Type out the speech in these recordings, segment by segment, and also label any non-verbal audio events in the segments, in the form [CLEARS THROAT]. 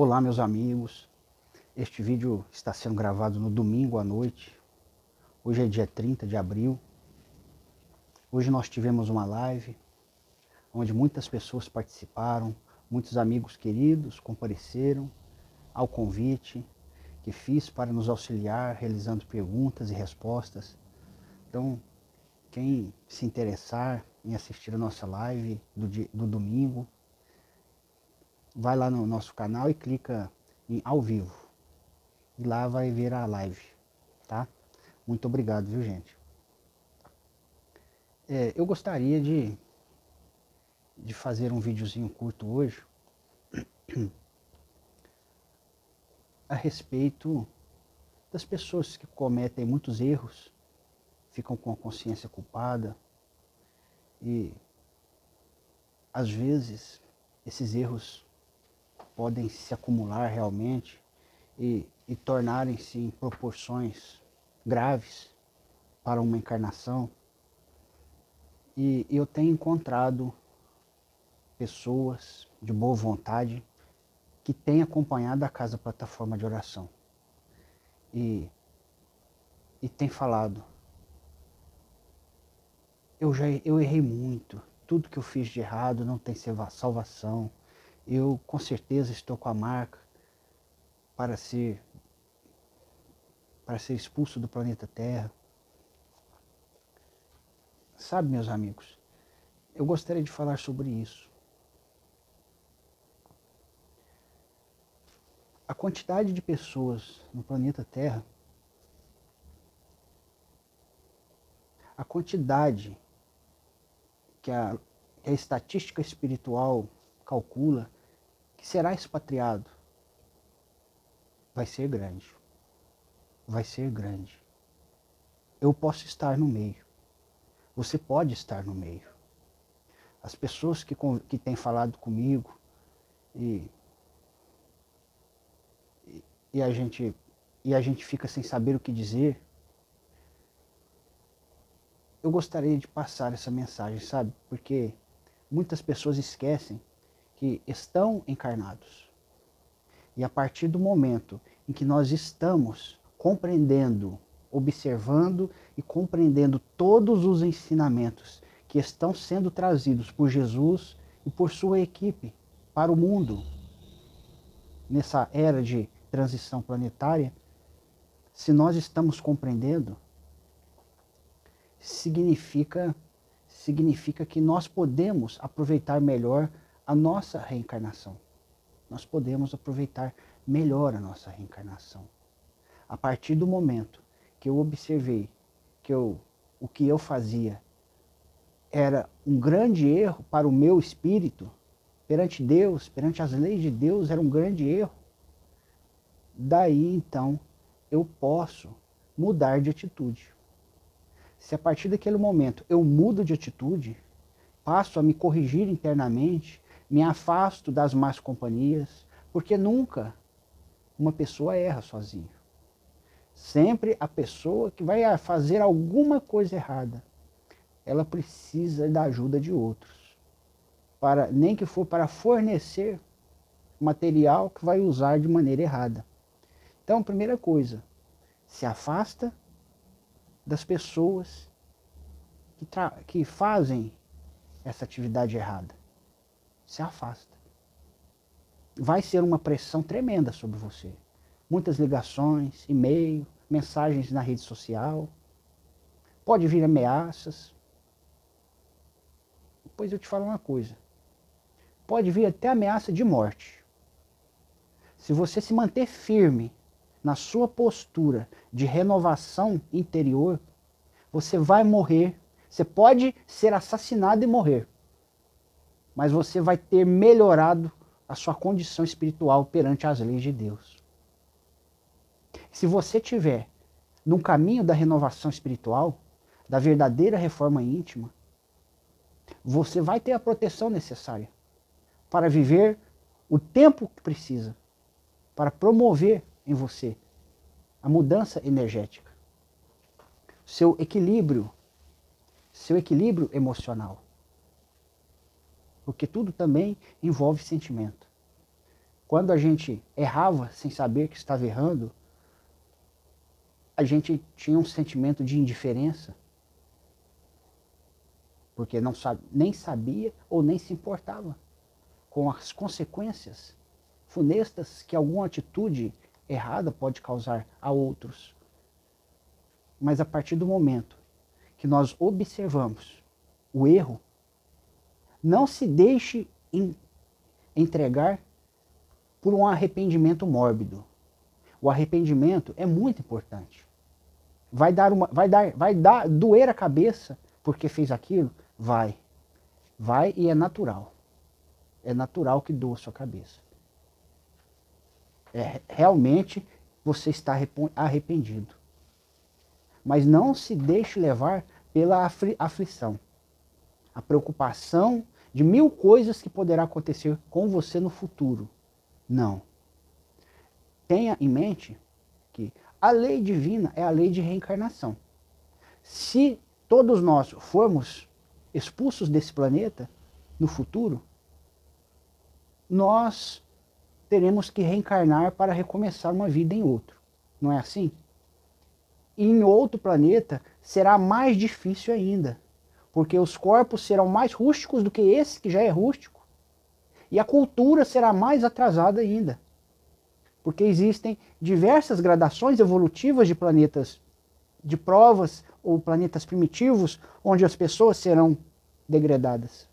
Olá, meus amigos. Este vídeo está sendo gravado no domingo à noite. Hoje é dia 30 de abril. Hoje nós tivemos uma live onde muitas pessoas participaram, muitos amigos queridos compareceram ao convite que fiz para nos auxiliar realizando perguntas e respostas. Então, quem se interessar em assistir a nossa live do, dia, do domingo, vai lá no nosso canal e clica em ao vivo. E lá vai ver a live, tá? Muito obrigado, viu, gente? É, eu gostaria de, de fazer um videozinho curto hoje [CLEARS THROAT] a respeito das pessoas que cometem muitos erros, ficam com a consciência culpada e às vezes esses erros podem se acumular realmente e, e tornarem-se em proporções graves para uma encarnação. E eu tenho encontrado pessoas de boa vontade que têm acompanhado a Casa Plataforma de Oração. E, e tem falado, eu já eu errei muito, tudo que eu fiz de errado não tem salvação, eu com certeza estou com a marca para ser para ser expulso do planeta Terra. Sabe, meus amigos, eu gostaria de falar sobre isso. A quantidade de pessoas no planeta Terra, a quantidade que a, que a estatística espiritual calcula que será expatriado vai ser grande. Vai ser grande. Eu posso estar no meio. Você pode estar no meio. As pessoas que, que têm falado comigo e, e, a gente, e a gente fica sem saber o que dizer, eu gostaria de passar essa mensagem, sabe? Porque muitas pessoas esquecem que estão encarnados. E a partir do momento em que nós estamos compreendendo, observando e compreendendo todos os ensinamentos que estão sendo trazidos por Jesus e por sua equipe para o mundo, nessa era de transição planetária, se nós estamos compreendendo, significa significa que nós podemos aproveitar melhor a nossa reencarnação. Nós podemos aproveitar melhor a nossa reencarnação. A partir do momento que eu observei que eu, o que eu fazia era um grande erro para o meu espírito, perante Deus, perante as leis de Deus, era um grande erro. Daí então eu posso mudar de atitude. Se a partir daquele momento eu mudo de atitude, passo a me corrigir internamente, me afasto das más companhias, porque nunca uma pessoa erra sozinha. Sempre a pessoa que vai fazer alguma coisa errada, ela precisa da ajuda de outros. Para, nem que for para fornecer material que vai usar de maneira errada. Então, primeira coisa, se afasta das pessoas que, que fazem essa atividade errada se afasta. Vai ser uma pressão tremenda sobre você. Muitas ligações, e-mail, mensagens na rede social. Pode vir ameaças. Depois eu te falo uma coisa. Pode vir até ameaça de morte. Se você se manter firme na sua postura de renovação interior, você vai morrer. Você pode ser assassinado e morrer mas você vai ter melhorado a sua condição espiritual perante as leis de Deus. Se você tiver no caminho da renovação espiritual, da verdadeira reforma íntima, você vai ter a proteção necessária para viver o tempo que precisa para promover em você a mudança energética, seu equilíbrio, seu equilíbrio emocional porque tudo também envolve sentimento. quando a gente errava sem saber que estava errando, a gente tinha um sentimento de indiferença. Porque não sabe, nem sabia ou nem se importava com as consequências funestas que alguma atitude errada pode causar a outros. Mas a partir do momento que nós observamos o erro, não se deixe entregar por um arrependimento mórbido. O arrependimento é muito importante. Vai dar uma, vai dar, vai dar doer a cabeça porque fez aquilo, vai. Vai e é natural. É natural que doa a sua cabeça. É, realmente você está arrependido. Mas não se deixe levar pela afli aflição. A preocupação de mil coisas que poderá acontecer com você no futuro. Não. Tenha em mente que a lei divina é a lei de reencarnação. Se todos nós formos expulsos desse planeta no futuro, nós teremos que reencarnar para recomeçar uma vida em outro. Não é assim? E em outro planeta será mais difícil ainda, porque os corpos serão mais rústicos do que esse que já é rústico e a cultura será mais atrasada ainda. Porque existem diversas gradações evolutivas de planetas, de provas ou planetas primitivos, onde as pessoas serão degradadas.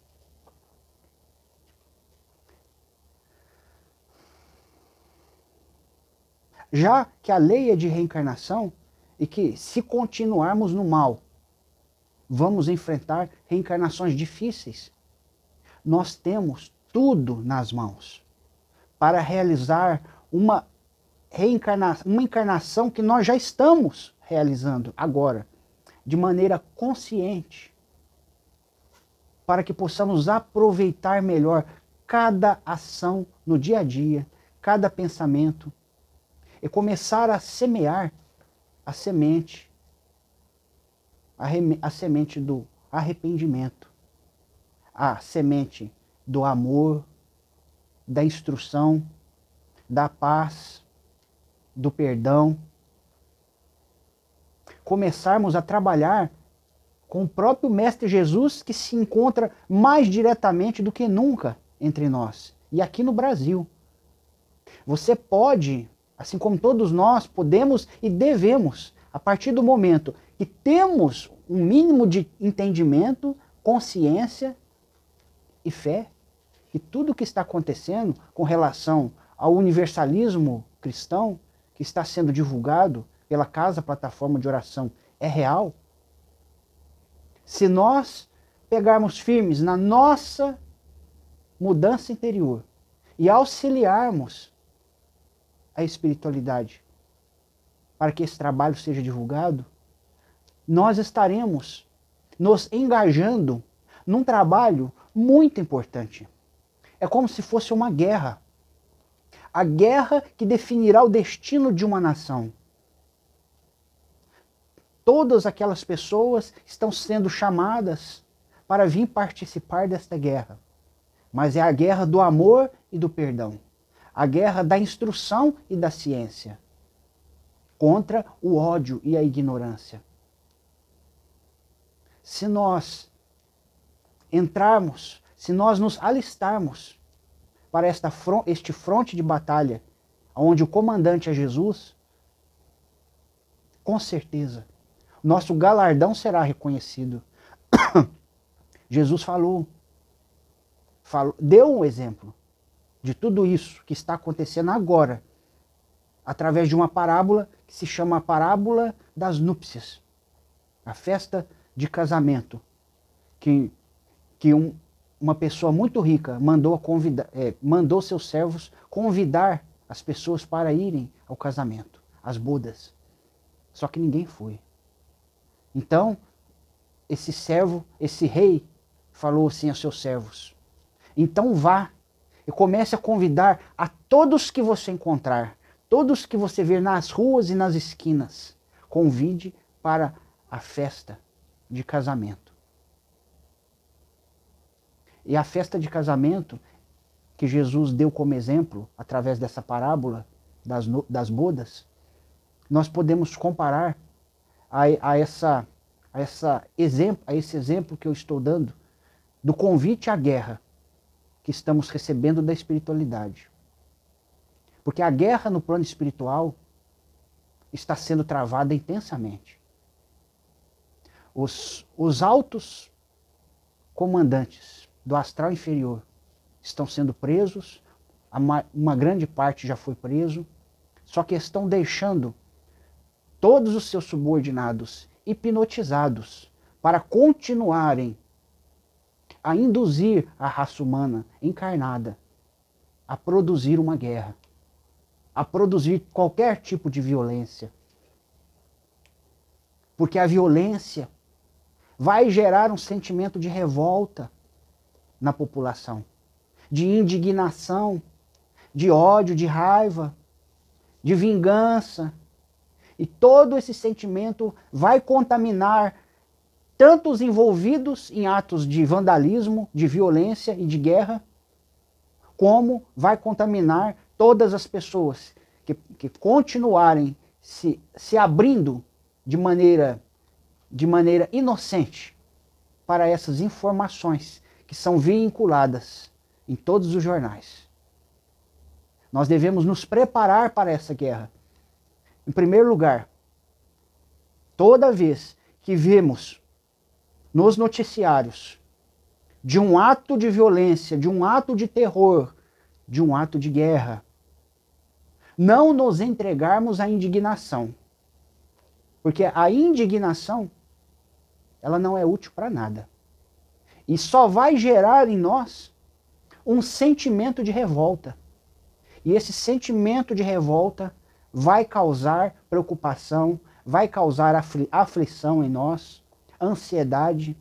Já que a lei é de reencarnação e que se continuarmos no mal, vamos enfrentar reencarnações difíceis. Nós temos tudo nas mãos para realizar uma reencarnação, uma encarnação que nós já estamos realizando agora, de maneira consciente, para que possamos aproveitar melhor cada ação no dia a dia, cada pensamento, e começar a semear a semente, a, a semente do arrependimento, a semente do amor, da instrução, da paz, do perdão. Começarmos a trabalhar com o próprio Mestre Jesus que se encontra mais diretamente do que nunca entre nós e aqui no Brasil. Você pode, assim como todos nós, podemos e devemos, a partir do momento que temos um mínimo de entendimento, consciência e fé, que tudo o que está acontecendo com relação ao universalismo cristão, que está sendo divulgado pela Casa Plataforma de Oração, é real? Se nós pegarmos firmes na nossa mudança interior e auxiliarmos a espiritualidade para que esse trabalho seja divulgado, nós estaremos nos engajando num trabalho muito importante. É como se fosse uma guerra. A guerra que definirá o destino de uma nação. Todas aquelas pessoas estão sendo chamadas para vir participar desta guerra. Mas é a guerra do amor e do perdão. A guerra da instrução e da ciência. Contra o ódio e a ignorância. Se nós entrarmos se nós nos alistarmos para esta este fronte de batalha, onde o comandante é Jesus, com certeza, nosso galardão será reconhecido. [COUGHS] Jesus falou, falou, deu um exemplo de tudo isso que está acontecendo agora, através de uma parábola que se chama a parábola das núpcias, a festa de casamento, que, que um, uma pessoa muito rica mandou, convidar, é, mandou seus servos convidar as pessoas para irem ao casamento, às bodas. Só que ninguém foi. Então, esse servo, esse rei, falou assim aos seus servos: Então vá e comece a convidar a todos que você encontrar, todos que você ver nas ruas e nas esquinas. Convide para a festa de casamento. E a festa de casamento que Jesus deu como exemplo através dessa parábola das, das bodas, nós podemos comparar a, a, essa, a, essa exemplo, a esse exemplo que eu estou dando do convite à guerra que estamos recebendo da espiritualidade. Porque a guerra no plano espiritual está sendo travada intensamente. Os, os altos comandantes do astral inferior estão sendo presos, uma grande parte já foi preso, só que estão deixando todos os seus subordinados hipnotizados para continuarem a induzir a raça humana encarnada a produzir uma guerra, a produzir qualquer tipo de violência. Porque a violência vai gerar um sentimento de revolta na população, de indignação, de ódio, de raiva, de vingança. E todo esse sentimento vai contaminar tanto os envolvidos em atos de vandalismo, de violência e de guerra, como vai contaminar todas as pessoas que, que continuarem se, se abrindo de maneira, de maneira inocente para essas informações que são vinculadas em todos os jornais. Nós devemos nos preparar para essa guerra. Em primeiro lugar, toda vez que vemos nos noticiários de um ato de violência, de um ato de terror, de um ato de guerra. Não nos entregarmos à indignação. Porque a indignação, ela não é útil para nada. E só vai gerar em nós um sentimento de revolta. E esse sentimento de revolta vai causar preocupação, vai causar afli aflição em nós, ansiedade,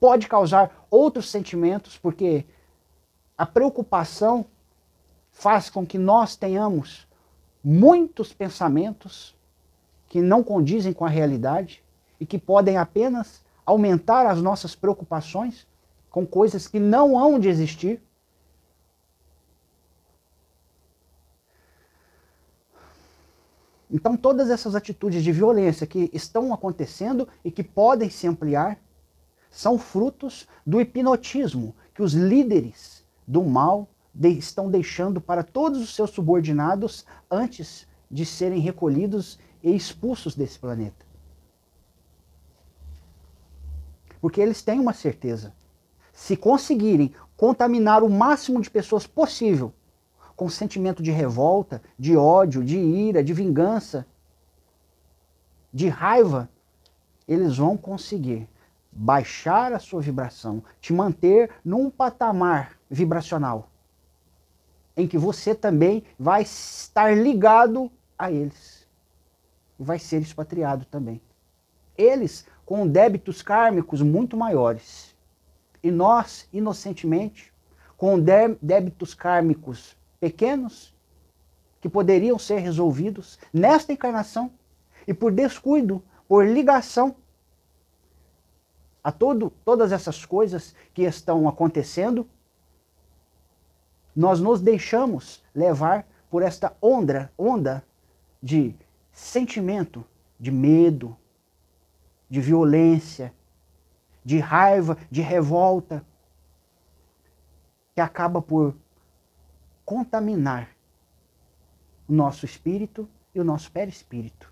pode causar outros sentimentos, porque a preocupação faz com que nós tenhamos muitos pensamentos que não condizem com a realidade e que podem apenas aumentar as nossas preocupações com coisas que não hão de existir. Então, todas essas atitudes de violência que estão acontecendo e que podem se ampliar são frutos do hipnotismo que os líderes do mal estão deixando para todos os seus subordinados antes de serem recolhidos e expulsos desse planeta. Porque eles têm uma certeza. Se conseguirem contaminar o máximo de pessoas possível com sentimento de revolta, de ódio, de ira, de vingança, de raiva, eles vão conseguir baixar a sua vibração, te manter num patamar vibracional em que você também vai estar ligado a eles. Vai ser expatriado também. Eles com débitos kármicos muito maiores. E nós, inocentemente, com débitos kármicos pequenos que poderiam ser resolvidos nesta encarnação e por descuido, por ligação a todo, todas essas coisas que estão acontecendo, nós nos deixamos levar por esta onda, onda de sentimento de medo, de violência, de raiva, de revolta, que acaba por contaminar o nosso espírito e o nosso perispírito.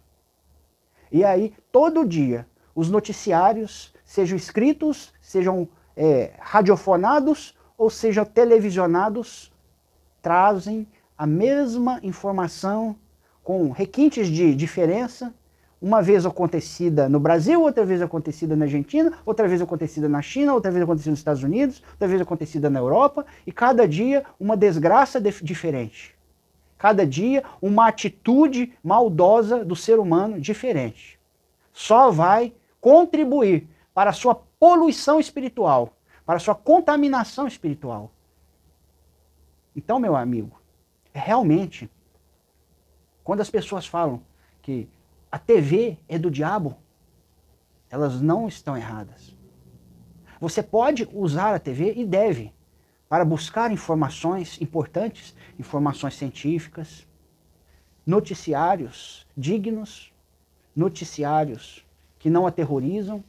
E aí, todo dia, os noticiários, sejam escritos, sejam é, radiofonados ou sejam televisionados, trazem a mesma informação com requintes de diferença, uma vez acontecida no Brasil, outra vez acontecida na Argentina, outra vez acontecida na China, outra vez acontecida nos Estados Unidos, outra vez acontecida na Europa, e cada dia uma desgraça diferente. Cada dia uma atitude maldosa do ser humano diferente. Só vai contribuir para a sua poluição espiritual, para a sua contaminação espiritual. Então, meu amigo, realmente, quando as pessoas falam que a TV é do diabo, elas não estão erradas. Você pode usar a TV e deve para buscar informações importantes, informações científicas, noticiários dignos, noticiários que não aterrorizam.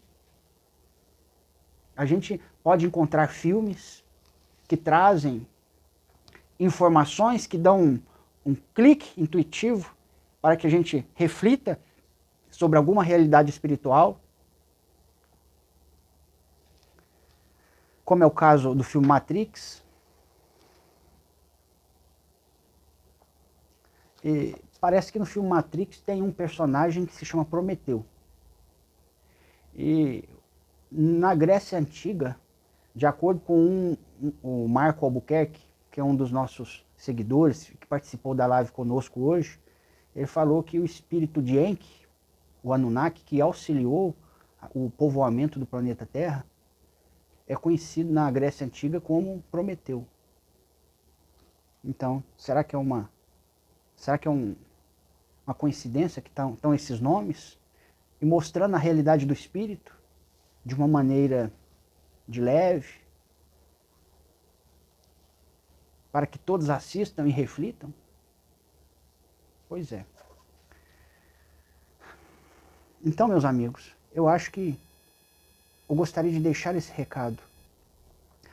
A gente pode encontrar filmes que trazem informações que dão um, clique intuitivo para que a gente reflita sobre alguma realidade espiritual. Como é o caso do filme Matrix. E parece que no filme Matrix tem um personagem que se chama Prometeu. E na Grécia Antiga, de acordo com um, um, o Marco Albuquerque, que é um dos nossos seguidores, que participou da live conosco hoje, ele falou que o espírito de Enki, o Anunnaki, que auxiliou o povoamento do planeta Terra, é conhecido na Grécia Antiga como Prometeu. Então, será que é uma será que é um, uma coincidência que estão esses nomes e mostrando a realidade do espírito de uma maneira de leve, para que todos assistam e reflitam? Pois é. Então, meus amigos, eu acho que eu gostaria de deixar esse recado.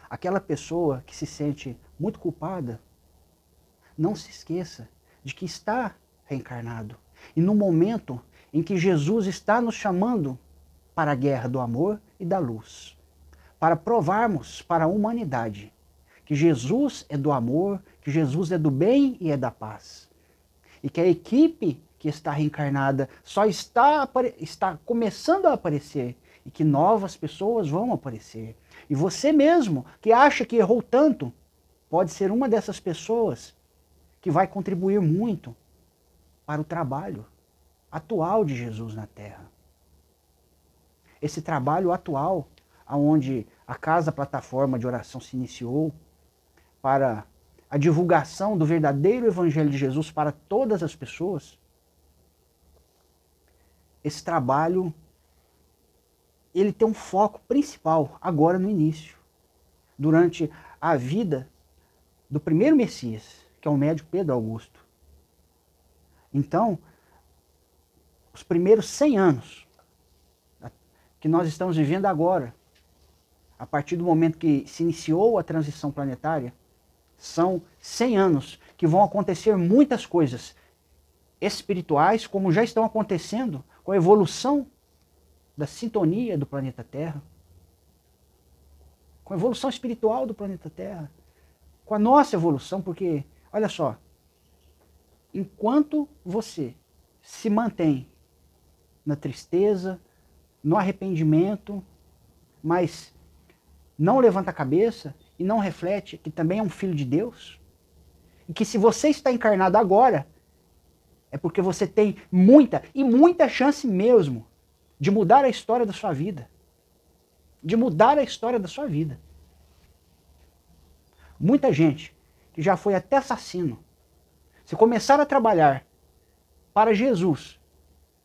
Aquela pessoa que se sente muito culpada, não se esqueça de que está reencarnado. E no momento em que Jesus está nos chamando para a guerra do amor e da luz, para provarmos para a humanidade que Jesus é do amor, que Jesus é do bem e é da paz. E que a equipe que está reencarnada só está, está começando a aparecer e que novas pessoas vão aparecer. E você mesmo, que acha que errou tanto, pode ser uma dessas pessoas que vai contribuir muito para o trabalho atual de Jesus na Terra. Esse trabalho atual, aonde a casa plataforma de oração se iniciou, para a divulgação do verdadeiro Evangelho de Jesus para todas as pessoas, esse trabalho ele tem um foco principal agora no início, durante a vida do primeiro Messias, que é o médico Pedro Augusto. Então, os primeiros 100 anos que nós estamos vivendo agora, a partir do momento que se iniciou a transição planetária, são 100 anos que vão acontecer muitas coisas espirituais, como já estão acontecendo com a evolução da sintonia do planeta Terra, com a evolução espiritual do planeta Terra, com a nossa evolução, porque, olha só, enquanto você se mantém na tristeza, no arrependimento, mas não levanta a cabeça e não reflete que também é um filho de Deus? E que se você está encarnado agora, é porque você tem muita e muita chance mesmo de mudar a história da sua vida. De mudar a história da sua vida. Muita gente que já foi até assassino, se começar a trabalhar para Jesus,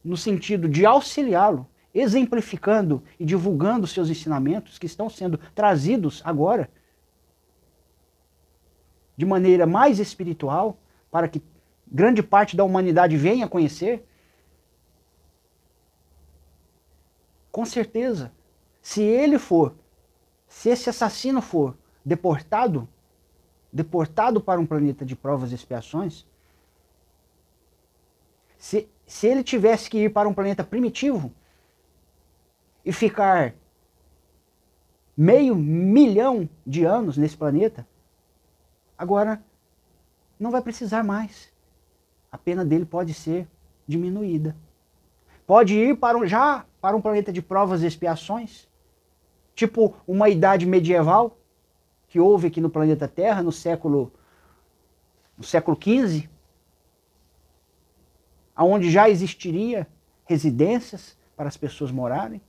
no sentido de auxiliá-lo, exemplificando e divulgando seus ensinamentos que estão sendo trazidos agora de maneira mais espiritual, para que grande parte da humanidade venha conhecer? Com certeza, se ele for, se esse assassino for deportado, deportado para um planeta de provas e expiações, se, se ele tivesse que ir para um planeta primitivo e ficar meio milhão de anos nesse planeta, Agora, não vai precisar mais. A pena dele pode ser diminuída. Pode ir para um, já para um planeta de provas e expiações, tipo uma idade medieval que houve aqui no planeta Terra no século no século XV, aonde já existiria residências para as pessoas morarem.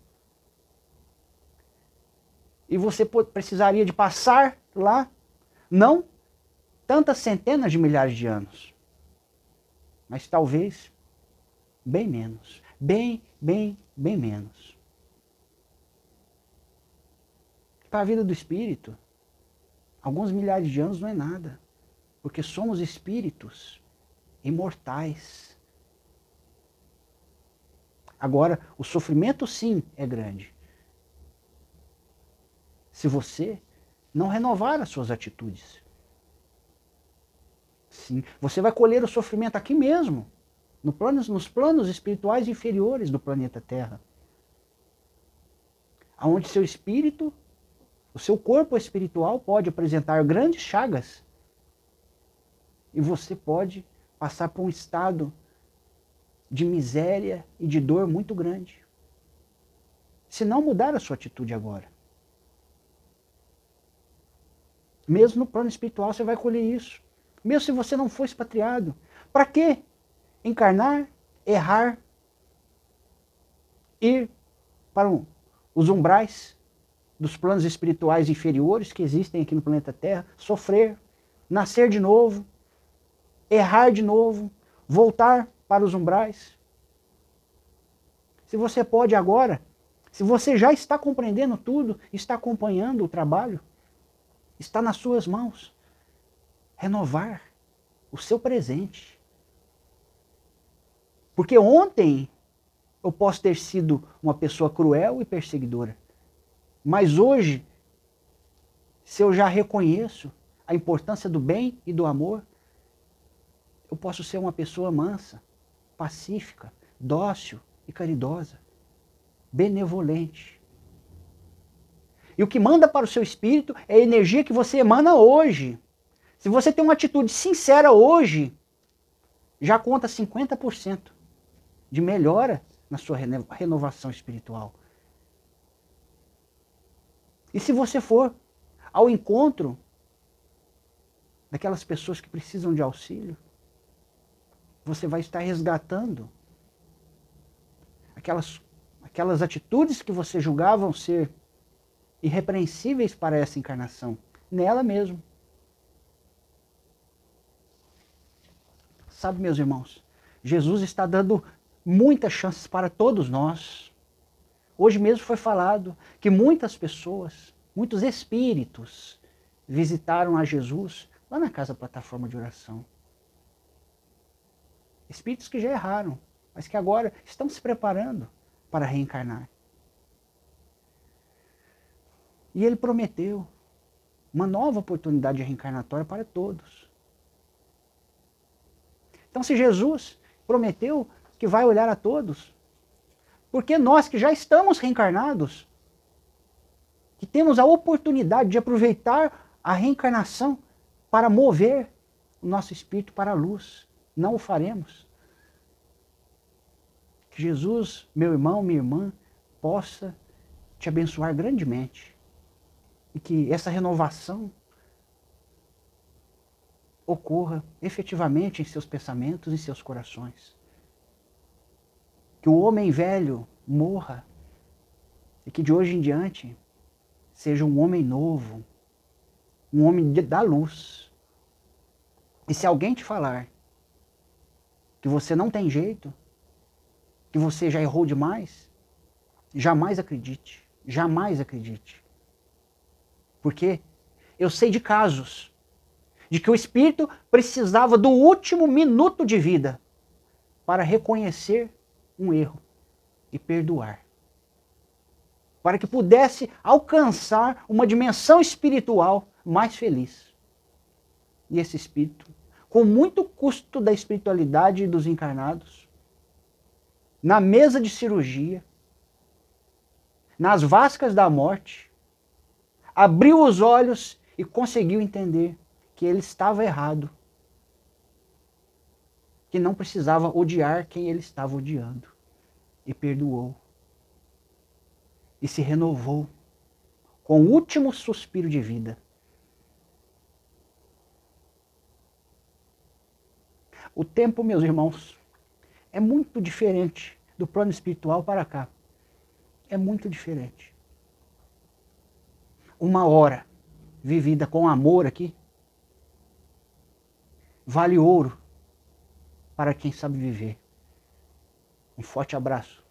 E você precisaria de passar lá, não tantas centenas de milhares de anos. Mas talvez bem menos. Bem, bem, bem menos. Para a vida do espírito, Alguns milhares de anos não é nada, porque somos espíritos imortais. Agora, o sofrimento sim é grande. Se você não renovar as suas atitudes. Você vai colher o sofrimento aqui mesmo, no planos, nos planos espirituais inferiores do planeta Terra. Onde seu espírito, o seu corpo espiritual pode apresentar grandes chagas. E você pode passar por um estado de miséria e de dor muito grande. Se não mudar a sua atitude agora. Mesmo no plano espiritual você vai colher isso. Mesmo se você não for expatriado. Para quê? Encarnar, errar, ir para um, os umbrais dos planos espirituais inferiores que existem aqui no planeta Terra, sofrer, nascer de novo, errar de novo, voltar para os umbrais. Se você pode agora, se você já está compreendendo tudo, está acompanhando o trabalho, Está nas suas mãos. Renovar o seu presente. Porque ontem eu posso ter sido uma pessoa cruel e perseguidora. Mas hoje, se eu já reconheço a importância do bem e do amor, eu posso ser uma pessoa mansa, pacífica, dócil e caridosa, benevolente. E o que manda para o seu espírito é a energia que você emana hoje. Se você tem uma atitude sincera hoje, já conta 50% de melhora na sua renovação espiritual. E se você for ao encontro daquelas pessoas que precisam de auxílio, você vai estar resgatando aquelas, aquelas atitudes que você julgavam ser irrepreensíveis para essa encarnação, nela mesmo. Sabe, meus irmãos, Jesus está dando muitas chances para todos nós. Hoje mesmo foi falado que muitas pessoas, muitos espíritos, visitaram a Jesus lá na casa plataforma de oração. Espíritos que já erraram, mas que agora estão se preparando para reencarnar. E ele prometeu uma nova oportunidade reencarnatória para todos. Então, se Jesus prometeu que vai olhar a todos, porque nós que já estamos reencarnados, que temos a oportunidade de aproveitar a reencarnação para mover o nosso espírito para a luz, não o faremos. Que Jesus, meu irmão, minha irmã, possa te abençoar grandemente e que essa renovação ocorra efetivamente em seus pensamentos e seus corações. Que o homem velho morra e que de hoje em diante seja um homem novo, um homem da luz. E se alguém te falar que você não tem jeito, que você já errou demais, jamais acredite, jamais acredite. Porque eu sei de casos de que o espírito precisava do último minuto de vida para reconhecer um erro e perdoar. Para que pudesse alcançar uma dimensão espiritual mais feliz. E esse espírito, com muito custo da espiritualidade dos encarnados, na mesa de cirurgia, nas vascas da morte, abriu os olhos e conseguiu entender que ele estava errado. Que não precisava odiar quem ele estava odiando. E perdoou. E se renovou com o último suspiro de vida. O tempo, meus irmãos, é muito diferente do plano espiritual para cá. É muito diferente uma hora vivida com amor aqui vale ouro para quem sabe viver. Um forte abraço.